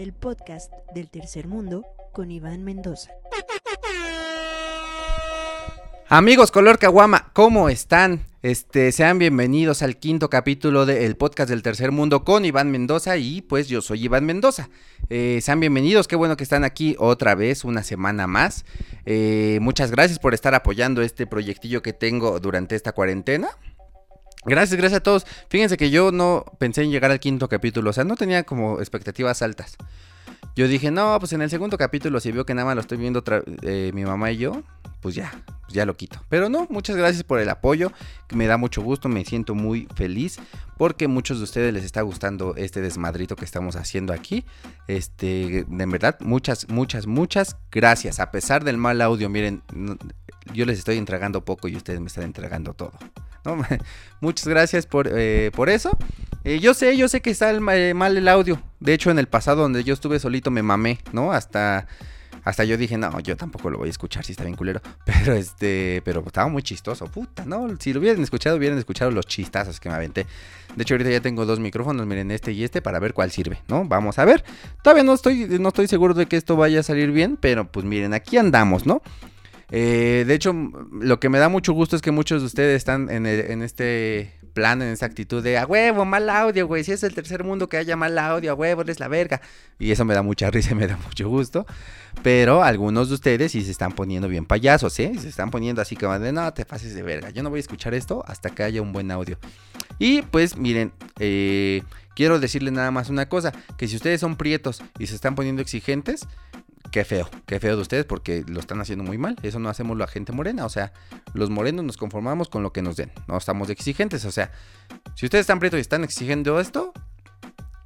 el podcast del tercer mundo con Iván Mendoza. Amigos Color Caguama, ¿cómo están? Este, sean bienvenidos al quinto capítulo del podcast del tercer mundo con Iván Mendoza y pues yo soy Iván Mendoza. Eh, sean bienvenidos, qué bueno que están aquí otra vez, una semana más. Eh, muchas gracias por estar apoyando este proyectillo que tengo durante esta cuarentena. Gracias, gracias a todos. Fíjense que yo no pensé en llegar al quinto capítulo, o sea, no tenía como expectativas altas. Yo dije, no, pues en el segundo capítulo, si veo que nada más lo estoy viendo eh, mi mamá y yo, pues ya, pues ya lo quito. Pero no, muchas gracias por el apoyo, me da mucho gusto, me siento muy feliz porque muchos de ustedes les está gustando este desmadrito que estamos haciendo aquí. Este, en verdad, muchas, muchas, muchas gracias. A pesar del mal audio, miren, yo les estoy entregando poco y ustedes me están entregando todo. Muchas gracias por, eh, por eso. Eh, yo sé, yo sé que está eh, mal el audio. De hecho, en el pasado donde yo estuve solito me mamé, ¿no? Hasta, hasta yo dije, no, yo tampoco lo voy a escuchar si está bien culero. Pero este, pero estaba muy chistoso, puta, ¿no? Si lo hubieran escuchado, hubieran escuchado los chistazos que me aventé. De hecho, ahorita ya tengo dos micrófonos, miren, este y este, para ver cuál sirve, ¿no? Vamos a ver. Todavía no estoy, no estoy seguro de que esto vaya a salir bien, pero pues miren, aquí andamos, ¿no? Eh, de hecho, lo que me da mucho gusto es que muchos de ustedes están en, este plan, en esta actitud de a huevo, mal audio, güey. Si es el tercer mundo que haya mal audio, a huevo, eres la verga. Y eso me da mucha risa y me da mucho gusto. Pero algunos de ustedes sí se están poniendo bien payasos, ¿eh? Se están poniendo así como de no te pases de verga. Yo no voy a escuchar esto hasta que haya un buen audio. Y pues miren, eh, quiero decirles nada más una cosa: que si ustedes son prietos y se están poniendo exigentes, qué feo, qué feo de ustedes porque lo están haciendo muy mal. Eso no hacemos la gente morena. O sea, los morenos nos conformamos con lo que nos den. No estamos exigentes. O sea, si ustedes están prietos y están exigiendo esto,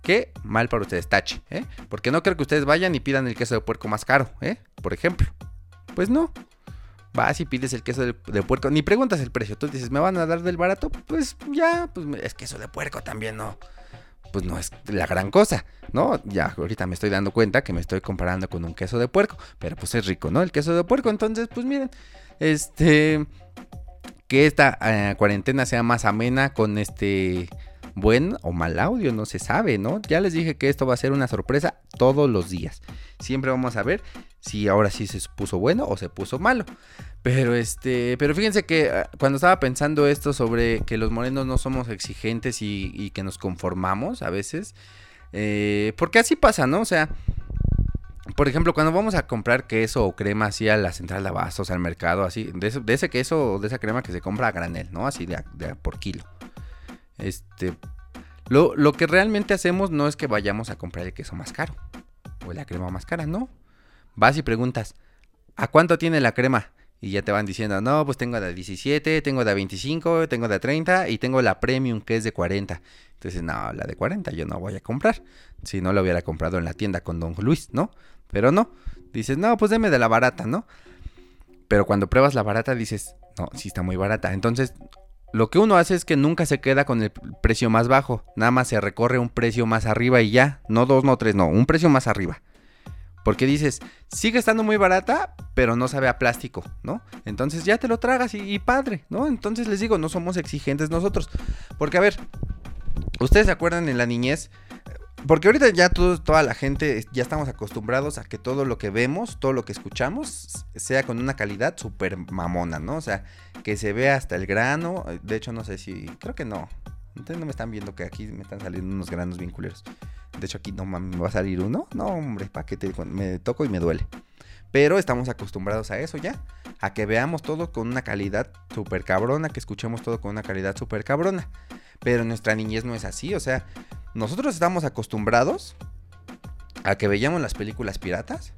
qué mal para ustedes, tache. ¿eh? Porque no creo que ustedes vayan y pidan el queso de puerco más caro, ¿eh? Por ejemplo. Pues no. Vas y pides el queso de, puerco, ni preguntas el precio. Tú dices, ¿me van a dar del barato? Pues ya, pues es queso de puerco también, no pues no es la gran cosa, ¿no? Ya ahorita me estoy dando cuenta que me estoy comparando con un queso de puerco, pero pues es rico, ¿no? El queso de puerco, entonces, pues miren, este, que esta eh, cuarentena sea más amena con este buen o mal audio, no se sabe, ¿no? Ya les dije que esto va a ser una sorpresa todos los días. Siempre vamos a ver si ahora sí se puso bueno o se puso malo. Pero este, pero fíjense que ah, cuando estaba pensando esto sobre que los morenos no somos exigentes y, que nos conformamos a veces, eh, porque así pasa, ¿no? O sea, por ejemplo, cuando vamos a comprar queso o crema así a la central de abastos, al mercado, así, de, ese queso o de esa crema que se compra a granel, ¿no? Así de, de por kilo. Este, lo, lo, que realmente hacemos no es que vayamos a comprar el queso más caro o la crema más cara, no. Vas y preguntas, ¿a cuánto tiene la crema? Y ya te van diciendo, no, pues tengo de 17, tengo de 25, tengo de 30 y tengo la premium que es de 40. Entonces, no, la de 40 yo no voy a comprar. Si no la hubiera comprado en la tienda con Don Luis, ¿no? Pero no. Dices, no, pues deme de la barata, ¿no? Pero cuando pruebas la barata dices, no, sí está muy barata. Entonces, lo que uno hace es que nunca se queda con el precio más bajo. Nada más se recorre un precio más arriba y ya. No dos, no tres, no, un precio más arriba. Porque dices, sigue estando muy barata, pero no sabe a plástico, ¿no? Entonces ya te lo tragas y, padre, ¿no? Entonces les digo, no somos exigentes nosotros. Porque a ver, ustedes se acuerdan en la niñez, porque ahorita ya toda la gente ya estamos acostumbrados a que todo lo que vemos, todo lo que escuchamos, sea con una calidad súper mamona, ¿no? O sea, que se vea hasta el grano. De hecho, no sé si. Creo que no. Ustedes no me están viendo que aquí me están saliendo unos granos bien culeros. De hecho, aquí no me va a salir uno. No, hombre, ¿para qué te me toco y me duele? Pero estamos acostumbrados a eso ya. A que veamos todo con una calidad súper cabrona, que escuchemos todo con una calidad súper cabrona. Pero nuestra niñez no es así. O sea, nosotros estamos acostumbrados a que veíamos las películas piratas.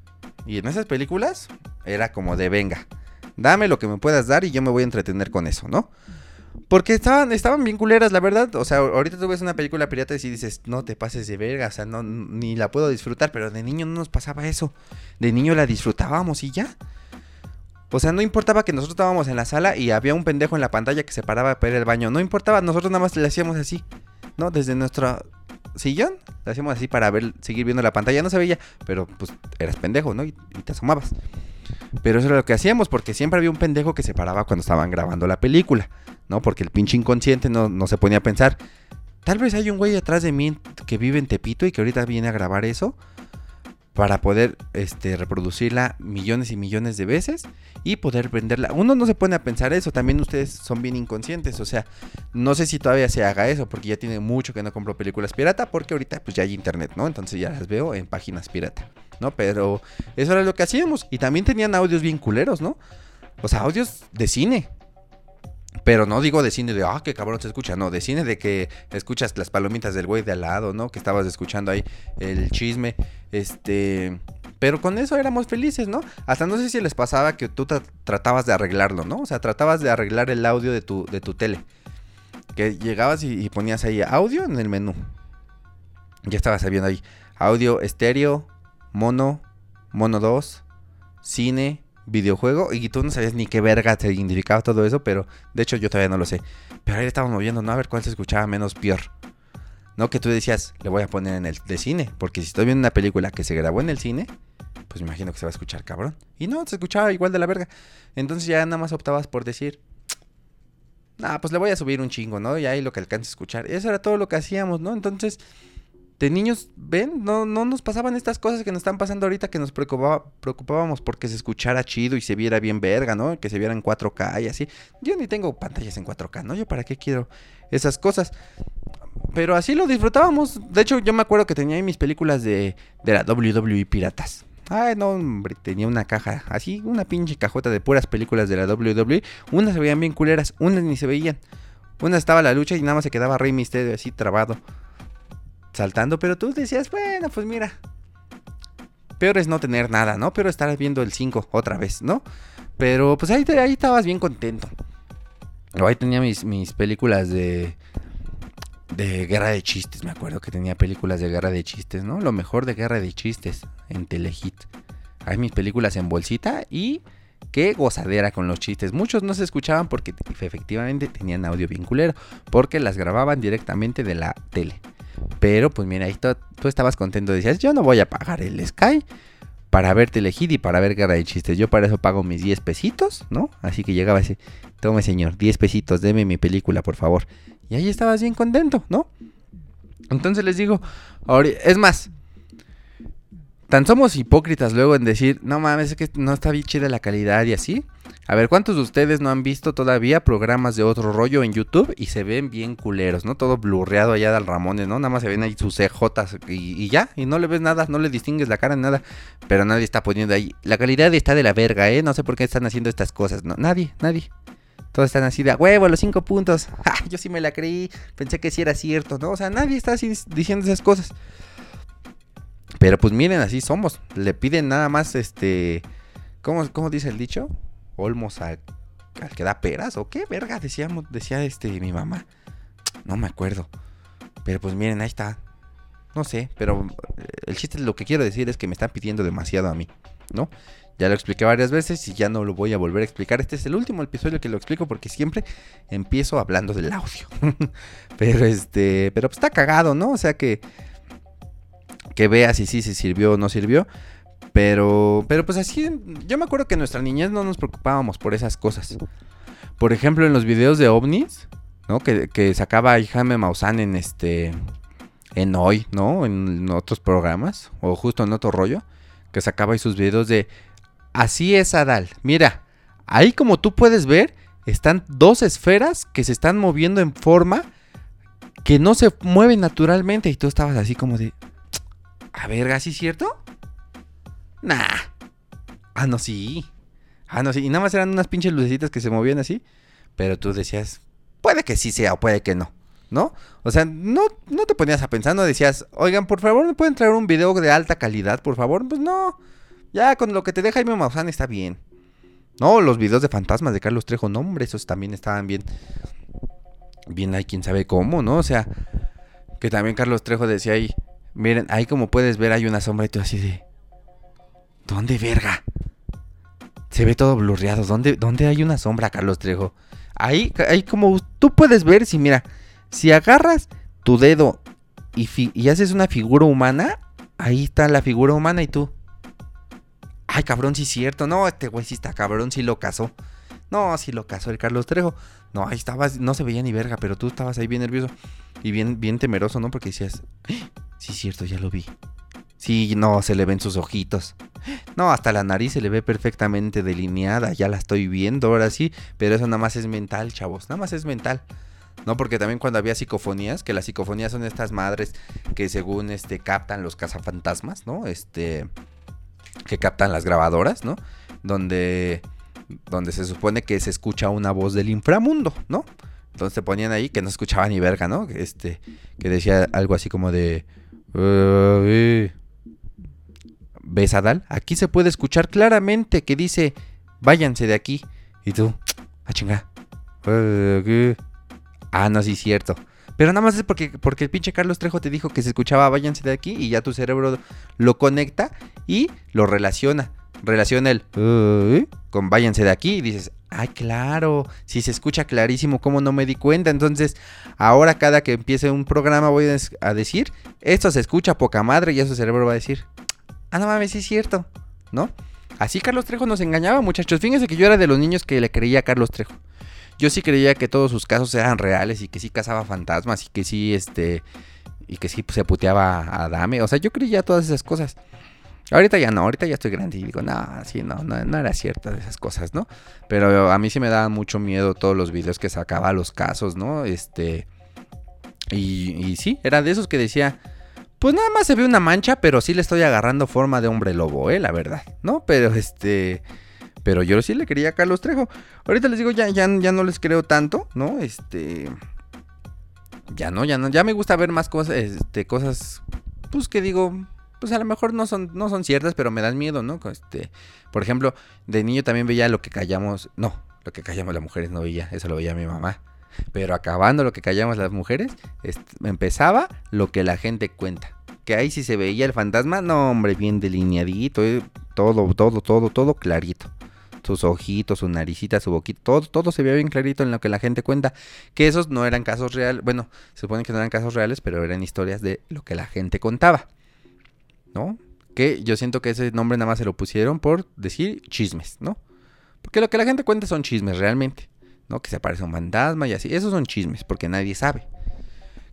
Y en esas películas era como de venga, dame lo que me puedas dar y yo me voy a entretener con eso, ¿no? Porque estaban, estaban bien culeras, la verdad. O sea, ahorita tú ves una película pirata y dices, no te pases de verga, o sea, no, ni la puedo disfrutar, pero de niño no nos pasaba eso. De niño la disfrutábamos y ya. O sea, no importaba que nosotros estábamos en la sala y había un pendejo en la pantalla que se paraba para ir al baño. No importaba, nosotros nada más le hacíamos así, ¿no? Desde nuestro sillón, le hacíamos así para ver, seguir viendo la pantalla. No se veía, pero pues eras pendejo, ¿no? y te asomabas. Pero eso era lo que hacíamos, porque siempre había un pendejo que se paraba cuando estaban grabando la película, ¿no? Porque el pinche inconsciente no, se ponía a pensar, tal vez hay un güey atrás de mí que vive en Tepito y que ahorita viene a grabar eso. para poder este, reproducirla millones y millones de veces y poder venderla. Uno no se pone a pensar eso, también ustedes son bien inconscientes, o sea, no sé si todavía se haga eso, porque ya tiene mucho que no compro películas pirata, porque ahorita pues ya hay internet, ¿no? Entonces ya las veo en páginas pirata, ¿no? Pero eso era lo que hacíamos y también tenían audios bien culeros, ¿no? O sea, audios de cine. Pero no digo de cine de, ah, qué cabrón se escucha, no, de cine de que escuchas las palomitas del güey de al lado, ¿no? Que estabas escuchando ahí el chisme, este... Pero con eso éramos felices, ¿no? Hasta no sé si les pasaba que tú tratabas de arreglarlo, ¿no? O sea, tratabas de arreglar el audio de tu, de tu tele. Que llegabas y, ponías ahí audio en el menú. Ya estabas viendo ahí audio estéreo, mono, mono 2, cine, videojuego y tú no sabías ni qué verga te significaba todo eso, pero de hecho yo todavía no lo sé. Pero ahí estábamos moviendo, ¿no? A ver cuál se escuchaba menos peor. No que tú decías, le voy a poner en el de cine, porque si estoy viendo una película que se grabó en el cine, pues me imagino que se va a escuchar cabrón. Y no, se escuchaba igual de la verga. Entonces ya nada más optabas por decir, nah, pues le voy a subir un chingo, ¿no? Y ahí lo que alcance a escuchar. Eso era todo lo que hacíamos, ¿no? Entonces de niños, ven, no, no nos pasaban estas cosas que nos están pasando ahorita que nos preocupábamos porque se escuchara chido y se viera bien verga, ¿no? Que se viera en 4K y así. Yo ni tengo pantallas en 4K, ¿no? Yo para qué quiero esas cosas. Pero así lo disfrutábamos. De hecho, yo me acuerdo que tenía ahí mis películas de, de la WWE Piratas. Ay, no, hombre, tenía una caja, así, una pinche cajota de puras películas de la WWE. Unas se veían bien culeras, unas ni se veían. Una estaba la lucha y nada más se quedaba Rey Misterio así trabado saltando, pero tú decías, bueno, pues mira, peor es no tener nada, ¿no? Pero estar viendo el 5 otra vez, ¿no? Pero pues ahí, ahí estabas bien contento. ahí tenía mis, mis películas de, de guerra de chistes, me acuerdo que tenía películas de guerra de chistes, ¿no? Lo mejor de guerra de chistes en Telehit. Hay mis películas en bolsita y qué gozadera con los chistes. Muchos no se escuchaban porque efectivamente tenían audio vinculero, porque las grababan directamente de la tele. Pero pues mira, ahí tú estabas contento, decías, yo no voy a pagar el Sky para verte elegir y para ver guerra de chistes. Yo para eso pago mis 10 pesitos, ¿no? Así que llegaba ese, tome señor, 10 pesitos, deme mi película, por favor. Y ahí estabas bien contento, ¿no? Entonces les digo, es más, tan somos hipócritas luego en decir, no mames, es que no está bien chida la calidad y así. A ver, ¿cuántos de ustedes no han visto todavía programas de otro rollo en YouTube y se ven bien culeros, ¿no? Todo blurreado allá del Ramones, ¿no? Nada más se ven ahí sus CJs y, ya, y no le ves nada, no le distingues la cara, nada. Pero nadie está poniendo ahí. La calidad está de la verga, ¿eh? No sé por qué están haciendo estas cosas, ¿no? Nadie, nadie. Todos están así de huevo, los cinco puntos. Yo sí me la creí, pensé que sí era cierto, ¿no? O sea, nadie está así diciendo esas cosas. Pero pues miren, así somos. Le piden nada más, este... ¿Cómo, cómo dice el dicho? Olmos al, que da peras o qué verga decíamos, decía este mi mamá. No me acuerdo. Pero pues miren, ahí está. No sé, pero eh, el chiste lo que quiero decir es que me están pidiendo demasiado a mí, ¿no? Ya lo expliqué varias veces y ya no lo voy a volver a explicar. Este es el último episodio que lo explico porque siempre empiezo hablando del audio. pero este, pero pues está cagado, ¿no? O sea que que veas si sí se sirvió o no sirvió. Pero, pero pues así, yo me acuerdo que en nuestra niñez no nos preocupábamos por esas cosas. Por ejemplo, en los videos de ovnis, ¿no? Que, que sacaba Jaime Maussan en este, en hoy, ¿no? En otros programas, o justo en otro rollo, que sacaba ahí sus videos de, así es Adal, mira, ahí como tú puedes ver, están dos esferas que se están moviendo en forma que no se mueven naturalmente. Y tú estabas así como de, a ver, ¿así es cierto? Nah. Ah, no, sí. Ah, no, sí. Y nada más eran unas pinches lucecitas que se movían así. Pero tú decías, puede que sí sea o puede que no. ¿No? O sea, no, no te ponías a pensar, no decías, oigan, por favor, ¿me pueden traer un video de alta calidad, por favor? Pues no. Ya con lo que te deja Jaime Maussan está bien. No, los videos de fantasmas de Carlos Trejo, no, hombre, esos también estaban bien. Bien, hay quien sabe cómo, ¿no? O sea, que también Carlos Trejo decía ahí, miren, ahí como puedes ver hay una sombra y tú así de... ¿Dónde, verga? Se ve todo blurreado. ¿Dónde, dónde hay una sombra, Carlos Trejo? Ahí, ahí como tú puedes ver, si mira, si agarras tu dedo y, haces una figura humana, ahí está la figura humana y tú. Ay, cabrón, sí es cierto. No, este güey sí está cabrón, sí lo casó. No, sí lo casó el Carlos Trejo. No, ahí estabas, no se veía ni verga, pero tú estabas ahí bien nervioso y bien, bien temeroso, ¿no? Porque decías, ¡Ah! sí cierto, ya lo vi. Sí, no, se le ven sus ojitos. No, hasta la nariz se le ve perfectamente delineada, ya la estoy viendo ahora sí, pero eso nada más es mental, chavos, nada más es mental. No, porque también cuando había psicofonías, que las psicofonías son estas madres que según este captan los cazafantasmas, ¿no? Este que captan las grabadoras, ¿no? Donde donde se supone que se escucha una voz del inframundo, ¿no? Entonces te ponían ahí que no escuchaba ni verga, ¿no? Este que decía algo así como de ¿Ves, Adal? Aquí se puede escuchar claramente que dice, váyanse de aquí. Y tú, ah, chinga. Ah, no, sí, cierto. Pero nada más es porque, porque el pinche Carlos Trejo te dijo que se escuchaba váyanse de aquí y ya tu cerebro lo conecta y lo relaciona. Relaciona el con váyanse de aquí y dices, ay, claro, si se escucha clarísimo, ¿cómo no me di cuenta? Entonces, ahora cada que empiece un programa voy a decir, esto se escucha poca madre y eso cerebro va a decir, ah, no mames, sí es cierto, ¿no? Así Carlos Trejo nos engañaba, muchachos. Fíjense que yo era de los niños que le creía a Carlos Trejo. Yo sí creía que todos sus casos eran reales y que sí cazaba fantasmas y que sí, este, y que sí se puteaba a Dame. O sea, yo creía todas esas cosas. Ahorita ya no, ahorita ya estoy grande y digo, no, sí, no, no, no era cierta de esas cosas, ¿no? Pero a mí sí me daban mucho miedo todos los videos que sacaba los casos, ¿no? Este, y, y sí, era de esos que decía, pues nada más se ve una mancha, pero sí le estoy agarrando forma de hombre lobo, eh, la verdad, ¿no? Pero este. Pero yo sí le quería a Carlos Trejo. Ahorita les digo, ya, ya, ya no les creo tanto, ¿no? Este. Ya no, ya no. Ya me gusta ver más cosas, este, cosas. Pues que digo. Pues a lo mejor no son, no son ciertas, pero me dan miedo, ¿no? Este. Por ejemplo, de niño también veía lo que callamos. No, lo que callamos las mujeres no veía. Eso lo veía mi mamá. Pero acabando lo que callamos las mujeres, empezaba lo que la gente cuenta. Que ahí sí se veía el fantasma, no hombre, bien delineadito, eh, todo, todo, todo, todo clarito. Sus ojitos, su naricita, su boquita, todo, todo se veía bien clarito en lo que la gente cuenta. Que esos no eran casos reales, bueno, se supone que no eran casos reales, pero eran historias de lo que la gente contaba. ¿No? Que yo siento que ese nombre nada más se lo pusieron por decir chismes, ¿no? Porque lo que la gente cuenta son chismes realmente. ¿no? Que se aparece un fantasma y así. Esos son chismes, porque nadie sabe.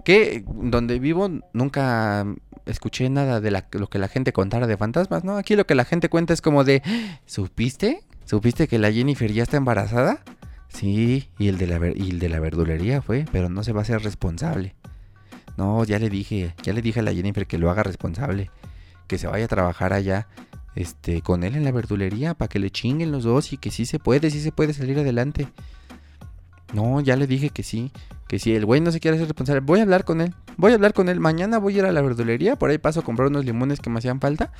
Que donde vivo nunca escuché nada de lo que la gente contara de fantasmas, ¿no? Aquí lo que la gente cuenta es como de, ¿supiste? ¿Supiste que la Jennifer ya está embarazada? Sí, y el de la, y el de la verdulería fue, pero no se va a hacer responsable. No, ya le dije, ya le dije a la Jennifer que lo haga responsable, que se vaya a trabajar allá, este, con él en la verdulería para que le chinguen los dos y que sí se puede, sí se puede salir adelante. No, ya le dije que sí, que si el güey no se quiere hacer responsable, voy a hablar con él. Voy a hablar con él. Mañana voy a ir a la verdulería, por ahí paso a comprar unos limones que me hacían falta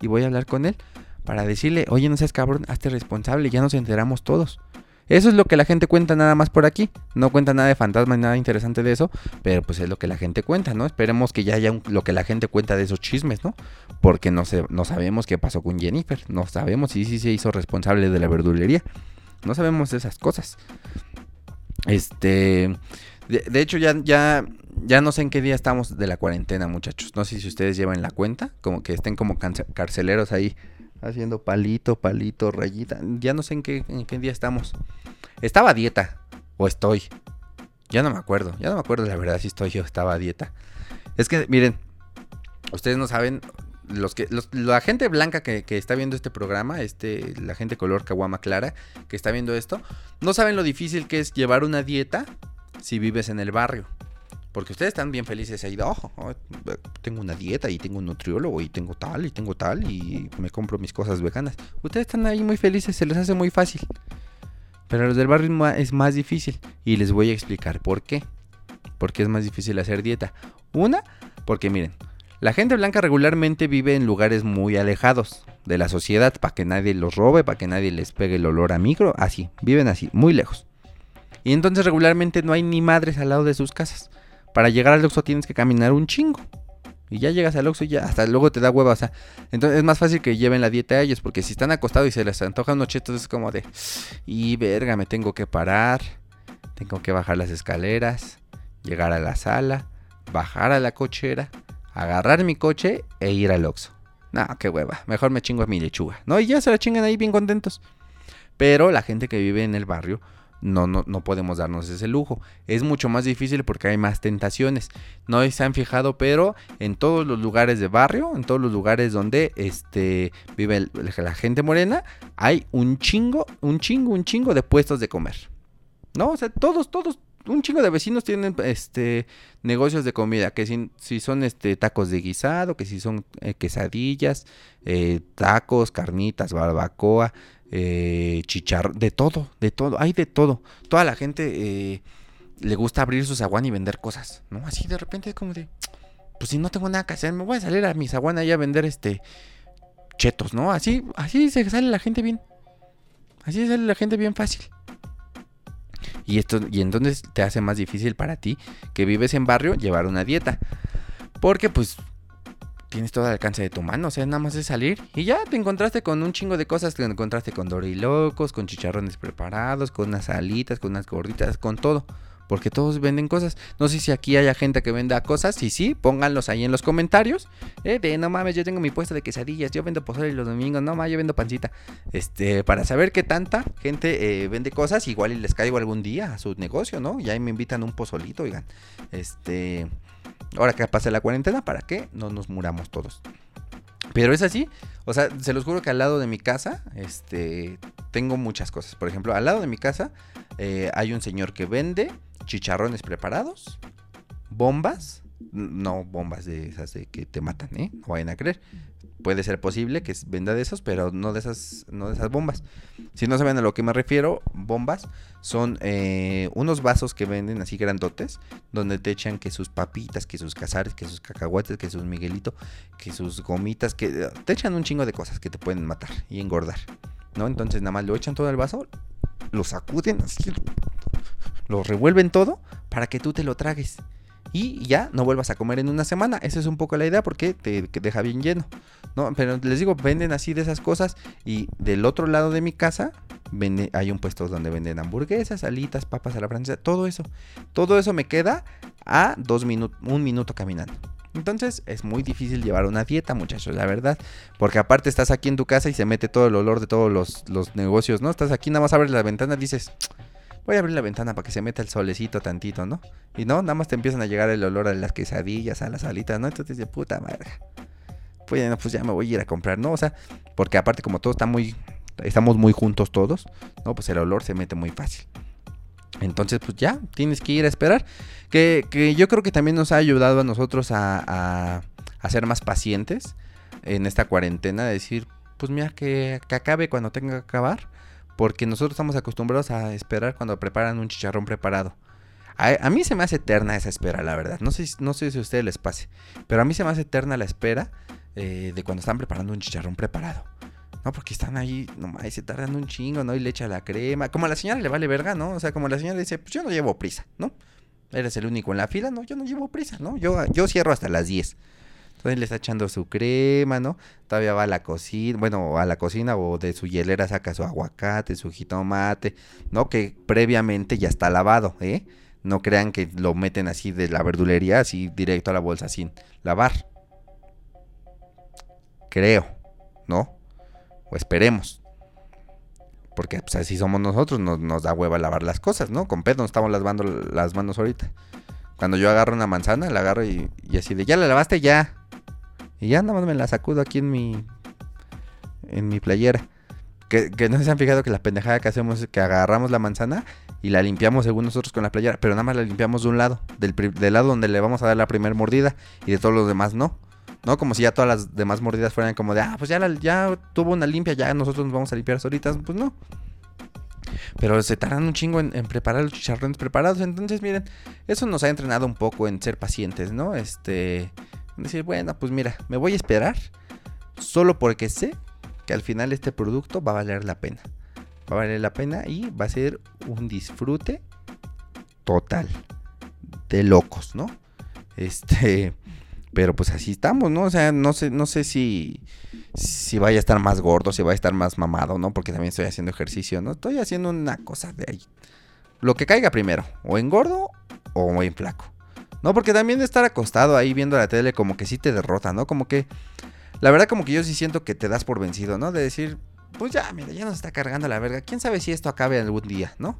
y voy a hablar con él para decirle, oye, no seas cabrón, hazte responsable, ya nos enteramos todos. Eso es lo que la gente cuenta nada más por aquí. No cuenta nada de fantasmas, nada interesante de eso, pero pues es lo que la gente cuenta, ¿no? Esperemos que ya haya lo que la gente cuenta de esos chismes, ¿no? Porque no, sé, no sabemos qué pasó con Jennifer, no sabemos si sí se hizo responsable de la verdulería. No sabemos esas cosas. Este, de, hecho ya, ya, ya no sé en qué día estamos de la cuarentena, muchachos. No sé si ustedes llevan la cuenta, como que estén como carceleros ahí haciendo palito, palito, rayita. Ya no sé en qué, día estamos. Estaba a dieta, o estoy. Ya no me acuerdo, ya no me acuerdo la verdad si estoy yo estaba a dieta. Es que, miren, ustedes no saben, los que la gente blanca que, está viendo este programa, este, la gente color caguama clara que está viendo esto, no saben lo difícil que es llevar una dieta si vives en el barrio. Porque ustedes están bien felices ahí, oh, oh, tengo una dieta y tengo un nutriólogo y tengo tal y tengo tal y me compro mis cosas veganas. Ustedes están ahí muy felices, se les hace muy fácil. Pero a los del barrio es más difícil y les voy a explicar por qué. Porque es más difícil hacer dieta. Una, porque miren, la gente blanca regularmente vive en lugares muy alejados de la sociedad para que nadie los robe, para que nadie les pegue el olor a micro, así, viven así, muy lejos. Y entonces regularmente no hay ni madres al lado de sus casas. Para llegar al Oxxo tienes que caminar un chingo. Y ya llegas al Oxxo y ya hasta luego te da hueva, o sea, entonces es más fácil que lleven la dieta a ellos porque si están acostados y se les antojan unos chetos es como de, y verga, me tengo que parar, tengo que bajar las escaleras, llegar a la sala, bajar a la cochera, agarrar mi coche e ir al Oxxo. No, qué hueva. Mejor me chingo a mi lechuga. No, y ya se la chingan ahí bien contentos. Pero la gente que vive en el barrio no, no, no podemos darnos ese lujo. Es mucho más difícil porque hay más tentaciones. No se han fijado, pero en todos los lugares de barrio, en todos los lugares donde este, vive la gente morena, hay un chingo, un chingo, un chingo de puestos de comer. ¿No? O sea, todos, todos, un chingo de vecinos tienen este negocios de comida, que si, si son este tacos de guisado, que si son eh, quesadillas, eh, tacos, carnitas, barbacoa, eh, chicharrón, de todo, de todo, hay de todo. Toda la gente eh, le gusta abrir su zaguán y vender cosas, ¿no? Así de repente es como de, pues si no tengo nada que hacer, me voy a salir a mi zaguán ahí a vender este chetos, ¿no? Así, así se sale la gente bien. Así sale la gente bien fácil. Y esto, y entonces te hace más difícil para ti que vives en barrio llevar una dieta. Porque pues tienes todo el alcance de tu mano, o sea, nada más es salir y ya te encontraste con un chingo de cosas, te encontraste con dorilocos, con chicharrones preparados, con unas alitas, con unas gorditas, con todo. Porque todos venden cosas. No sé si aquí haya gente que venda cosas. Si sí, pónganlos ahí en los comentarios. Eh, de no mames, yo tengo mi puesto de quesadillas. Yo vendo pozole los domingos. No mames, yo vendo pancita. Este, para saber qué tanta gente eh, vende cosas. Igual y les caigo algún día a su negocio, ¿no? Ya me invitan un pozolito, oigan. Este. Ahora que pase la cuarentena, ¿para qué? No nos muramos todos. Pero es así, o sea, se los juro que al lado de mi casa, este, tengo muchas cosas. Por ejemplo, al lado de mi casa eh, hay un señor que vende chicharrones preparados, bombas, no bombas de esas de que te matan, ¿eh? No vayan a creer. Puede ser posible que venda de esos, pero no de esas, no de esas bombas. Si no saben a lo que me refiero, bombas son eh, unos vasos que venden así grandotes, donde te echan que sus papitas, que sus cazares, que sus cacahuates, que sus miguelito, que sus gomitas, que te echan un chingo de cosas que te pueden matar y engordar. ¿No? Entonces nada más lo echan todo al vaso, lo sacuden así, lo revuelven todo para que tú te lo tragues. Y ya no vuelvas a comer en una semana. Esa es un poco la idea porque te deja bien lleno. ¿no? Pero les digo, venden así de esas cosas. Y del otro lado de mi casa vende, hay un puesto donde venden hamburguesas, alitas, papas a la francesa, todo eso. Todo eso me queda a dos minutos, un minuto caminando. Entonces es muy difícil llevar una dieta, muchachos, la verdad. Porque aparte estás aquí en tu casa y se mete todo el olor de todos los, los negocios, ¿no? Estás aquí, nada más abres la ventana y dices, voy a abrir la ventana para que se meta el solecito tantito, ¿no? Y no, nada más te empiezan a llegar el olor a las quesadillas, a las alitas, ¿no? Entonces de puta madre. Pues, pues ya me voy a ir a comprar, ¿no? O sea, porque aparte como todo está muy, estamos muy juntos todos, ¿no? Pues el olor se mete muy fácil. Entonces, pues ya, tienes que ir a esperar. Que, que yo creo que también nos ha ayudado a nosotros a, a, a, ser más pacientes en esta cuarentena. De decir, pues mira, que, que acabe cuando tenga que acabar. Porque nosotros estamos acostumbrados a esperar cuando preparan un chicharrón preparado. A, a, mí se me hace eterna esa espera, la verdad. No sé, no sé si a ustedes les pase. Pero a mí se me hace eterna la espera eh, de cuando están preparando un chicharrón preparado. No, porque están ahí, nomás, se tardan un chingo, ¿no? Y le echa la crema. Como a la señora le vale verga, ¿no? O sea, como la señora dice, pues yo no llevo prisa, ¿no? Eres el único en la fila, no, yo no llevo prisa, ¿no? Yo, yo cierro hasta las 10. Entonces le está echando su crema, ¿no? Todavía va a la cocina, bueno, a la cocina o de su hielera saca su aguacate, su jitomate, ¿no? Que previamente ya está lavado, ¿eh? No crean que lo meten así de la verdulería, así directo a la bolsa sin lavar. Creo, ¿no? O esperemos. Porque pues así somos nosotros, nos, da hueva lavar las cosas, ¿no? Con pedo nos estamos lavando las manos ahorita. Cuando yo agarro una manzana, la agarro y, y así de, ya la lavaste, ya. Y ya nada más me la sacudo aquí en mi. En mi playera. Que, que, no se han fijado que la pendejada que hacemos es que agarramos la manzana y la limpiamos según nosotros con la playera. Pero nada más la limpiamos de un lado. Del, del lado donde le vamos a dar la primera mordida. Y de todos los demás no. ¿No? Como si ya todas las demás mordidas fueran como de, ah, pues ya, ya tuvo una limpia, ya nosotros nos vamos a limpiar solitas. Pues no. Pero se tardan un chingo en, preparar los chicharrones preparados. Entonces, miren, eso nos ha entrenado un poco en ser pacientes, ¿no? Este. Decir, bueno, pues mira, me voy a esperar. Solo porque sé que al final este producto va a valer la pena. Va a valer la pena y va a ser un disfrute total. De locos, ¿no? Este. Pero pues así estamos, ¿no? O sea, no sé, no sé si, si vaya a estar más gordo, si vaya a estar más mamado, ¿no? Porque también estoy haciendo ejercicio, ¿no? Estoy haciendo una cosa de ahí. Lo que caiga primero, o en gordo o en flaco. No, porque también estar acostado ahí viendo la tele como que sí te derrota, ¿no? Como que, la verdad como que yo sí siento que te das por vencido, ¿no? De decir, pues ya, mira, ya nos está cargando la verga. ¿Quién sabe si esto acabe algún día, no?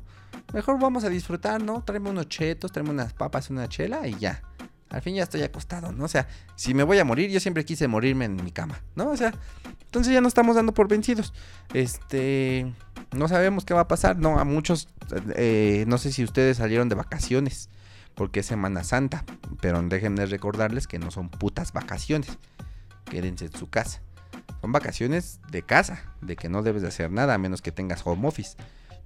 Mejor vamos a disfrutar, ¿no? Tráeme unos chetos, tráeme unas papas, una chela y ya. Al fin ya estoy acostado, ¿no? O sea, si me voy a morir, yo siempre quise morirme en mi cama, ¿no? O sea, entonces ya no estamos dando por vencidos. Este, no sabemos qué va a pasar, ¿no? A muchos, eh, no sé si ustedes salieron de vacaciones, porque es Semana Santa, pero déjenme recordarles que no son putas vacaciones. Quédense en su casa. Son vacaciones de casa, de que no debes de hacer nada a menos que tengas home office.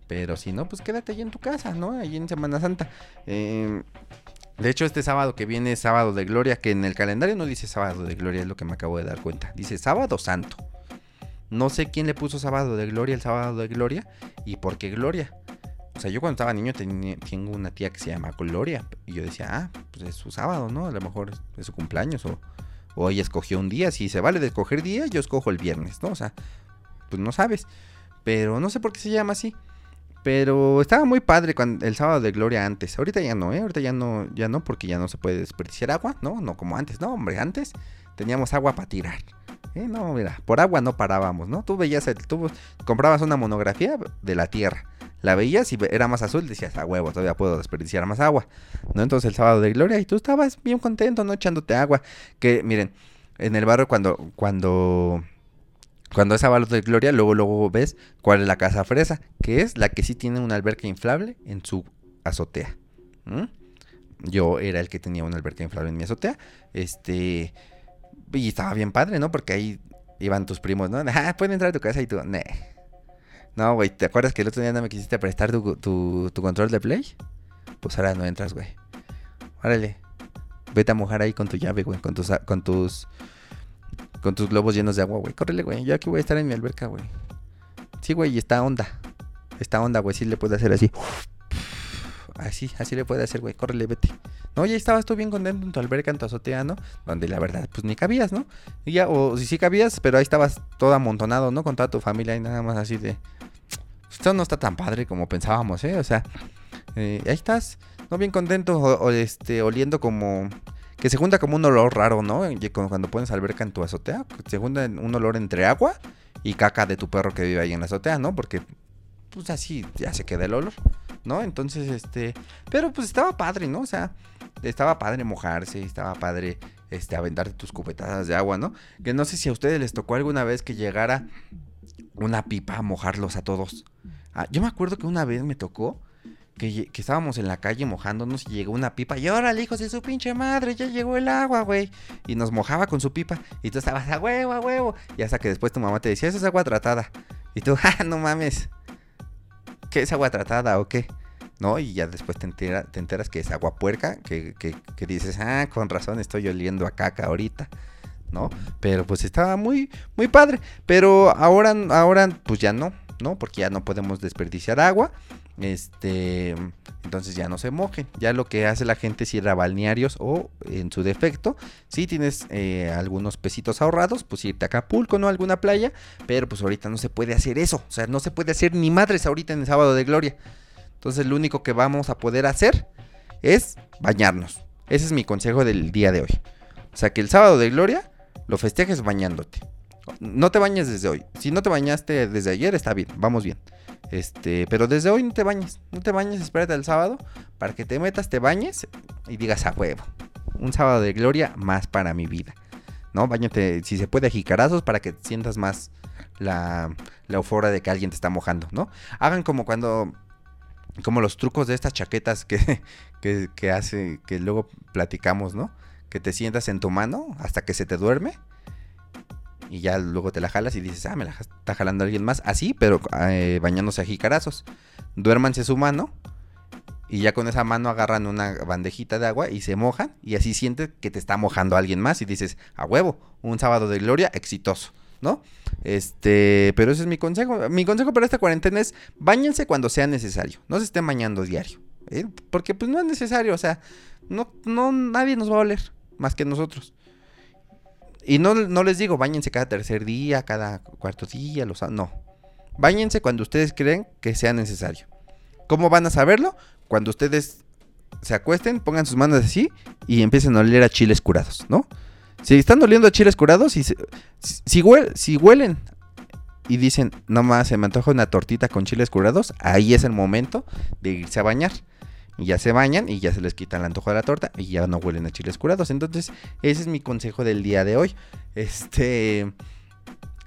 Pero si no, pues quédate ahí en tu casa, ¿no? Ahí en Semana Santa. Eh, de hecho, este sábado que viene es sábado de gloria, que en el calendario no dice sábado de gloria, es lo que me acabo de dar cuenta. Dice sábado santo. No sé quién le puso sábado de gloria el sábado de gloria y por qué gloria. O sea, yo cuando estaba niño tengo una tía que se llama Gloria. Y yo decía, ah, pues es su sábado, ¿no? A lo mejor es su cumpleaños o, o ella escogió un día. Si se vale de escoger día, yo escojo el viernes, ¿no? O sea, pues no sabes. Pero no sé por qué se llama así. Pero estaba muy padre cuando, el sábado de gloria antes. Ahorita ya no, ¿eh? Ahorita ya no, ya no, porque ya no se puede desperdiciar agua, ¿no? No como antes, no, hombre, antes teníamos agua para tirar. ¿eh? No, mira, por agua no parábamos, ¿no? Tú veías, el, tú comprabas una monografía de la Tierra. La veías y era más azul, decías, a huevo, todavía puedo desperdiciar más agua, ¿no? Entonces el sábado de gloria y tú estabas bien contento, ¿no? Echándote agua. Que, miren, en el barrio cuando, cuando cuando es sábado de gloria, luego, luego ves cuál es la casa fresa, que es la que sí tiene una alberca inflable en su azotea. Yo era el que tenía una alberca inflable en mi azotea. Este. Y estaba bien padre, ¿no? Porque ahí iban tus primos, ¿no? Ah, pueden entrar a tu casa y tú, No, güey, ¿te acuerdas que el otro día no me quisiste prestar tu, control de play? Pues ahora no entras, güey. Órale. Vete a mojar ahí con tu llave, güey, con tus, con tus con tus globos llenos de agua, güey. Córrele, güey. Yo aquí voy a estar en mi alberca, güey. Sí, güey, y está onda. Está onda, güey. Sí le puede hacer así. Así, así le puede hacer, güey. Córrele, vete. No, ya estabas tú bien contento en tu alberca, en tu azotea, ¿no? Donde la verdad, pues ni cabías, ¿no? Y ya, o si sí cabías, pero ahí estabas todo amontonado, ¿no? Con toda tu familia y nada más así de. Esto no está tan padre como pensábamos, ¿eh? O sea, eh, ahí estás, ¿no? Bien contento, o, este, oliendo como que se junta como un olor raro, ¿no? Cuando pones alberca en tu azotea, se junta un olor entre agua y caca de tu perro que vive ahí en la azotea, ¿no? Porque pues así ya se queda el olor, ¿no? Entonces, este, pero pues estaba padre, ¿no? O sea, estaba padre mojarse, estaba padre este aventarte tus cupetadas de agua, ¿no? Que no sé si a ustedes les tocó alguna vez que llegara una pipa a mojarlos a todos. Ah, yo me acuerdo que una vez me tocó que, estábamos en la calle mojándonos y llegó una pipa. Y órale, hijos de su pinche madre, ya llegó el agua, güey. Y nos mojaba con su pipa. Y tú estabas a huevo, a huevo. Y hasta que después tu mamá te decía, eso es agua tratada. Y tú, ah, no mames. ¿Qué es agua tratada o qué? ¿no? Y ya después te, te enteras que es agua puerca, que, que, que, dices, ah, con razón estoy oliendo a caca ahorita, ¿no? Pero pues estaba muy, muy padre. Pero ahora, ahora, pues ya no, ¿no? Porque ya no podemos desperdiciar agua. Este, entonces ya no se mojen. Ya lo que hace la gente es ir a balnearios o en su defecto, si tienes eh, algunos pesitos ahorrados, pues irte a Acapulco, ¿no? alguna playa. Pero pues ahorita no se puede hacer eso. O sea, no se puede hacer ni madres ahorita en el sábado de gloria. Entonces lo único que vamos a poder hacer es bañarnos. Ese es mi consejo del día de hoy. O sea, que el sábado de gloria lo festejes bañándote. No te bañes desde hoy. Si no te bañaste desde ayer, está bien, vamos bien. Este, pero desde hoy no te bañes, no te bañes, espérate el sábado para que te metas, te bañes y digas a huevo. Un sábado de gloria más para mi vida. ¿No? Bañate, si se puede, a jicarazos para que sientas más la, la euforia de que alguien te está mojando, ¿no? Hagan como cuando como los trucos de estas chaquetas que, que, que, hace, que luego platicamos, ¿no? Que te sientas en tu mano hasta que se te duerme y ya luego te la jalas y dices, ah, me la está jalando alguien más. Así, pero eh, bañándose a jicarazos. Duérmanse su mano y ya con esa mano agarran una bandejita de agua y se mojan y así sientes que te está mojando alguien más y dices, a huevo, un sábado de gloria exitoso. ¿no? Este, pero ese es mi consejo. Mi consejo para esta cuarentena es bañense cuando sea necesario. No se estén bañando diario. ¿eh? Porque pues no es necesario. O sea, no, no, nadie nos va a oler más que nosotros. Y no, no les digo, bañense cada tercer día, cada cuarto día, los, no. Báñense cuando ustedes creen que sea necesario. ¿Cómo van a saberlo? Cuando ustedes se acuesten, pongan sus manos así y empiecen a oler a chiles curados, ¿no? Si están oliendo a chiles curados, y si, si, huelen y dicen, no más, se me antoja una tortita con chiles curados, ahí es el momento de irse a bañar. Y ya se bañan y ya se les quita el antojo de la torta y ya no huelen a chiles curados. Entonces, ese es mi consejo del día de hoy. Este...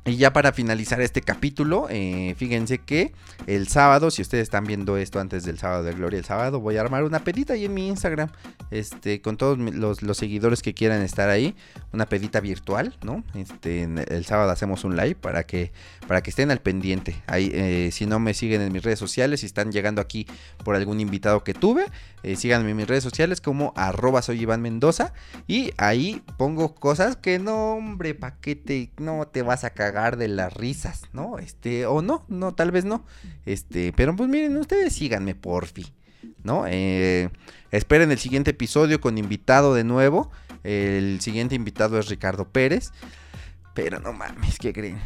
Y ya para finalizar este capítulo, eh, fíjense que el sábado, si ustedes están viendo esto antes del sábado de Gloria el sábado, voy a armar una pedita ahí en mi Instagram, este, con todos los, seguidores que quieran estar ahí, una pedita virtual, ¿no? Este, el sábado hacemos un live para que, para que estén al pendiente. Ahí, eh, si no me siguen en mis redes sociales, si están llegando aquí por algún invitado que tuve, eh, síganme en mis redes sociales como arroba soy Iván Mendoza y ahí pongo cosas que no, hombre, pa' que te, no te vas a cagar de las risas, ¿no? Este, o no, no, tal vez no. Este, pero pues miren, ustedes síganme porfi, ¿no? Eh, esperen el siguiente episodio con invitado de nuevo. El siguiente invitado es Ricardo Pérez. Pero no mames, ¿qué creen?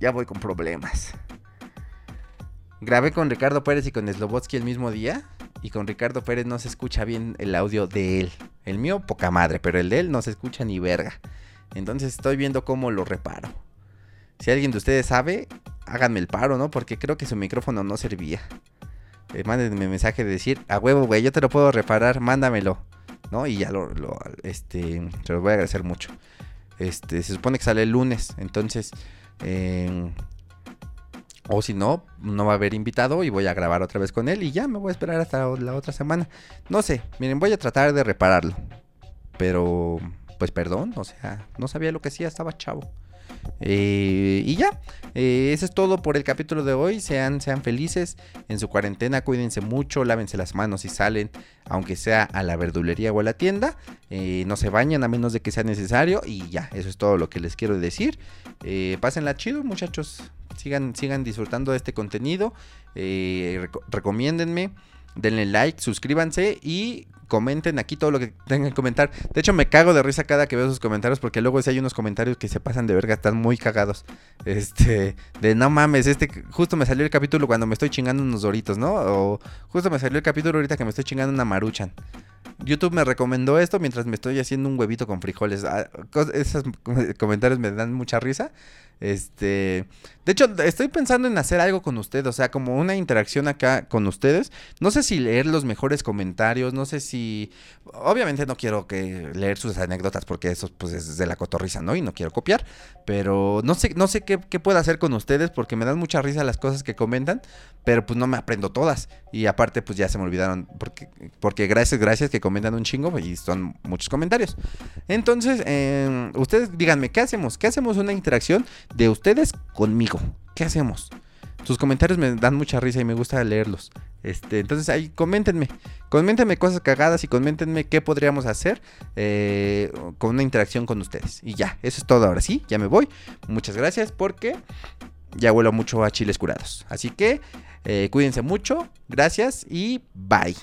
Ya voy con problemas. Grabé con Ricardo Pérez y con Slobotsky el mismo día y con Ricardo Pérez no se escucha bien el audio de él. El mío, poca madre, pero el de él no se escucha ni verga. Entonces estoy viendo cómo lo reparo. Si alguien de ustedes sabe, háganme el paro, ¿no? Porque creo que su micrófono no servía. Eh, mándenme mensaje de decir, a huevo, güey, yo te lo puedo reparar, mándamelo. ¿No? Y ya lo, este, se los voy a agradecer mucho. Este, se supone que sale el lunes, entonces... Eh, o si no, no va a haber invitado y voy a grabar otra vez con él y ya me voy a esperar hasta la otra semana. No sé, miren, voy a tratar de repararlo. Pero, pues perdón, o sea, no sabía lo que hacía, estaba chavo. Eh, y ya, eh, eso es todo por el capítulo de hoy. Sean, sean felices en su cuarentena, cuídense mucho, lávense las manos si salen, aunque sea a la verdulería o a la tienda. Eh, no se bañan a menos de que sea necesario. Y ya, eso es todo lo que les quiero decir. pásenla chido, muchachos sigan, sigan disfrutando de este contenido. Eh, recomiéndenme, denle like, suscríbanse y comenten aquí todo lo que tengan que comentar. De hecho, me cago de risa cada que veo sus comentarios porque luego si hay unos comentarios que se pasan de verga, están muy cagados. Este, de no mames, este justo me salió el capítulo cuando me estoy chingando unos doritos, ¿no? O justo me salió el capítulo ahorita que me estoy chingando una maruchan. YouTube me recomendó esto mientras me estoy haciendo un huevito con frijoles. Ah, esos comentarios me dan mucha risa. Este, de hecho, estoy pensando en hacer algo con ustedes, o sea, como una interacción acá con ustedes. No sé si leer los mejores comentarios, no sé si, obviamente no quiero que leer sus anécdotas porque eso pues es de la cotorriza, ¿no? Y no quiero copiar, pero no sé, no sé qué, qué puedo hacer con ustedes porque me dan mucha risa las cosas que comentan, pero pues no me aprendo todas y aparte pues ya se me olvidaron porque, porque gracias, gracias que comentan un chingo y son muchos comentarios. Entonces, eh, ustedes díganme, ¿qué hacemos? ¿Qué hacemos una interacción? De ustedes conmigo. ¿Qué hacemos? Sus comentarios me dan mucha risa y me gusta leerlos. Este, entonces ahí coméntenme, coméntenme cosas cagadas y coméntenme qué podríamos hacer eh, con una interacción con ustedes. Y ya, eso es todo ahora sí, ya me voy. Muchas gracias porque ya vuelo mucho a chiles curados. Así que eh, cuídense mucho, gracias y bye.